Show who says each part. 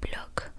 Speaker 1: blog.